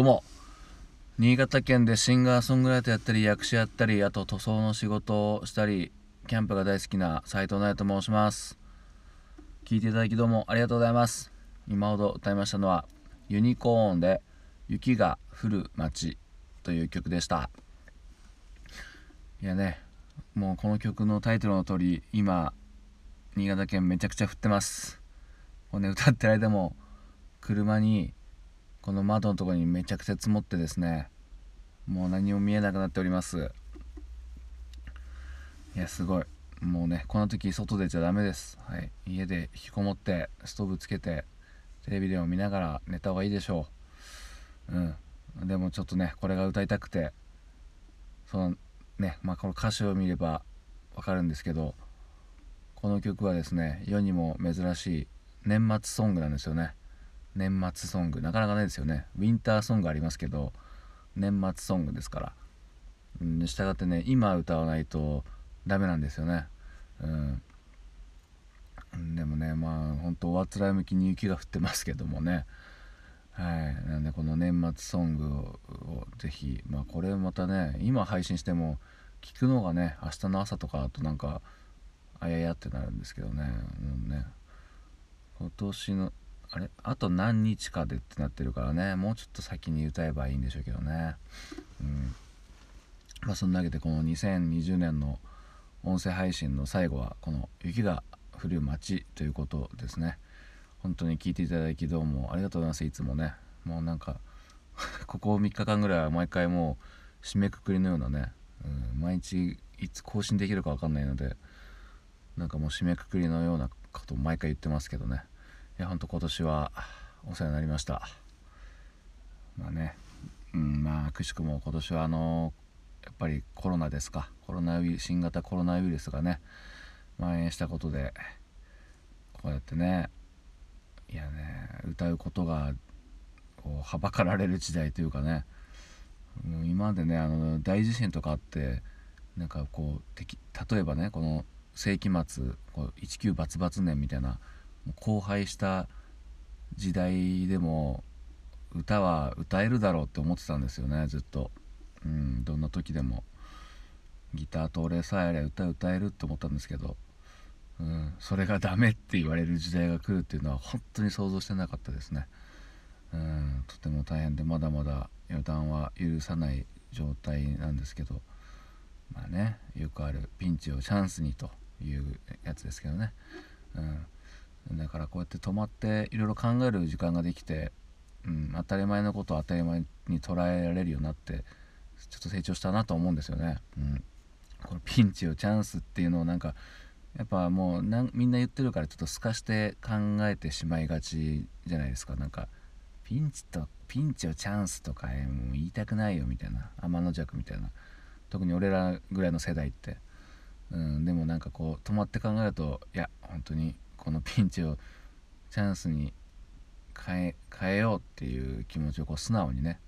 どうも新潟県でシンガーソングライターやったり役者やったりあと塗装の仕事をしたりキャンプが大好きな斉藤直と申します。聞いていただきどうもありがとうございます。今ほど歌いましたのはユニコーンで雪が降る街という曲でした。いやねもうこの曲のタイトルの通り今新潟県めちゃくちゃ降ってます。もうね歌ってる間も車にこの窓のところにめちゃくちゃ積もってですねもう何も見えなくなっております。いやすごい。もうねこの時外出ちゃダメです、はい、家で引きこもってストーブつけてテレビでも見ながら寝た方がいいでしょう。うん。でもちょっとねこれが歌いたくてそのねまあこの歌詞を見ればわかるんですけどこの曲はですね世にも珍しい年末ソングなんですよね。年末ソングなかなかないですよね。ウィンターソングありますけど年末ソングですから。うんしたがってね今歌わないとダメなんですよね。うん。でもねまあ本当おあつらい向きに雪が降ってますけどもね。はい。なんでこの年末ソングをぜひまあこれまたね今配信しても聞くのがね明日の朝とかだとなんかあややってなるんですけどね,、うん、ね。今年のあれ？あと何日かでってなってるからね。もうちょっと先に歌えばいいんでしょうけどね。うん。まあそんなわけでこの2020年の音声配信の最後はこの「雪が降る街」ということですね。本当に聞いていただきどうもありがとうございます。いつもね。もうなんか ここ3日間ぐらいは毎回もう締めくくりのようなね、うん、毎日いつ更新できるか分かんないのでなんかもう締めくくりのようなことを毎回言ってますけどね。いやほんと今年はお世話になりました。まあねうんまあくしくも今年はあのやっぱりコロナですか。コロナウイ新型コロナウイルスがね蔓延したことでこうやってねいやね歌うことがこうはばかられる時代というかねもう今までねあの大地震とかあってなんかこう例えばねこの世紀末こう19バツバツ年みたいな荒廃した時代でも歌は歌えるだろうって思ってたんですよねずっと。うんどんな時でも。ギターと俺さえあれ歌歌えるって思ったんですけど、うん、それがダメって言われる時代が来るっていうのは本当に想像してなかったですね、うん、とても大変でまだまだ予断は許さない状態なんですけど。まあねよくあるピンチをチャンスにというやつですけどね、うん、だからこうやって止まっていろいろ考える時間ができて、うん、当たり前のことを当たり前に捉えられるようになってちょっと成長したなと思うんですよね。うん、このピンチをチャンスっていうのをなんかやっぱもうみんな言ってるからちょっと透かして考えてしまいがちじゃないですか。なんかピンチとピンチをチャンスとかもう言いたくないよみたいな。天の弱みたいな。特に俺らぐらいの世代って、うん、でもなんかこう止まって考えるといや本当にこのピンチをチャンスに変え変えようっていう気持ちをこう素直にね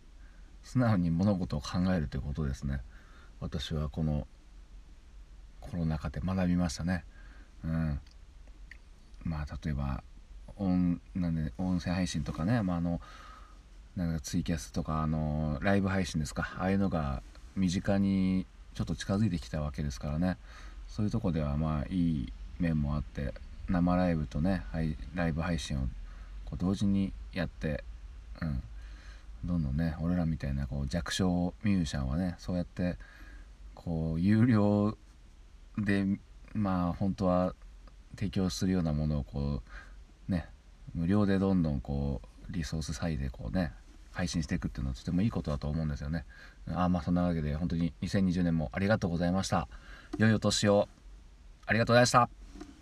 素直に物事を考えるということですね。私はこのコロナ禍で学びましたね。うん。まあ例えば音なんで音声配信とかね、まあ、あのなんかツイキャスとかあのライブ配信ですか。ああいうのが身近にちょっと近づいてきたわけですからね。そういうとこではまあいい面もあって生ライブとね、ライブ配信をこう同時にやって、うん、どんどんね俺らみたいなこう弱小ミュージシャンはねそうやってこう有料でまあ本当は提供するようなものをこうね無料でどんどんこうリソース割いでこうね配信していくっていうのはとてもいいことだと思うんですよね。あまあそんなわけで本当に2020年もありがとうございました。良いお年を。ありがとうございました。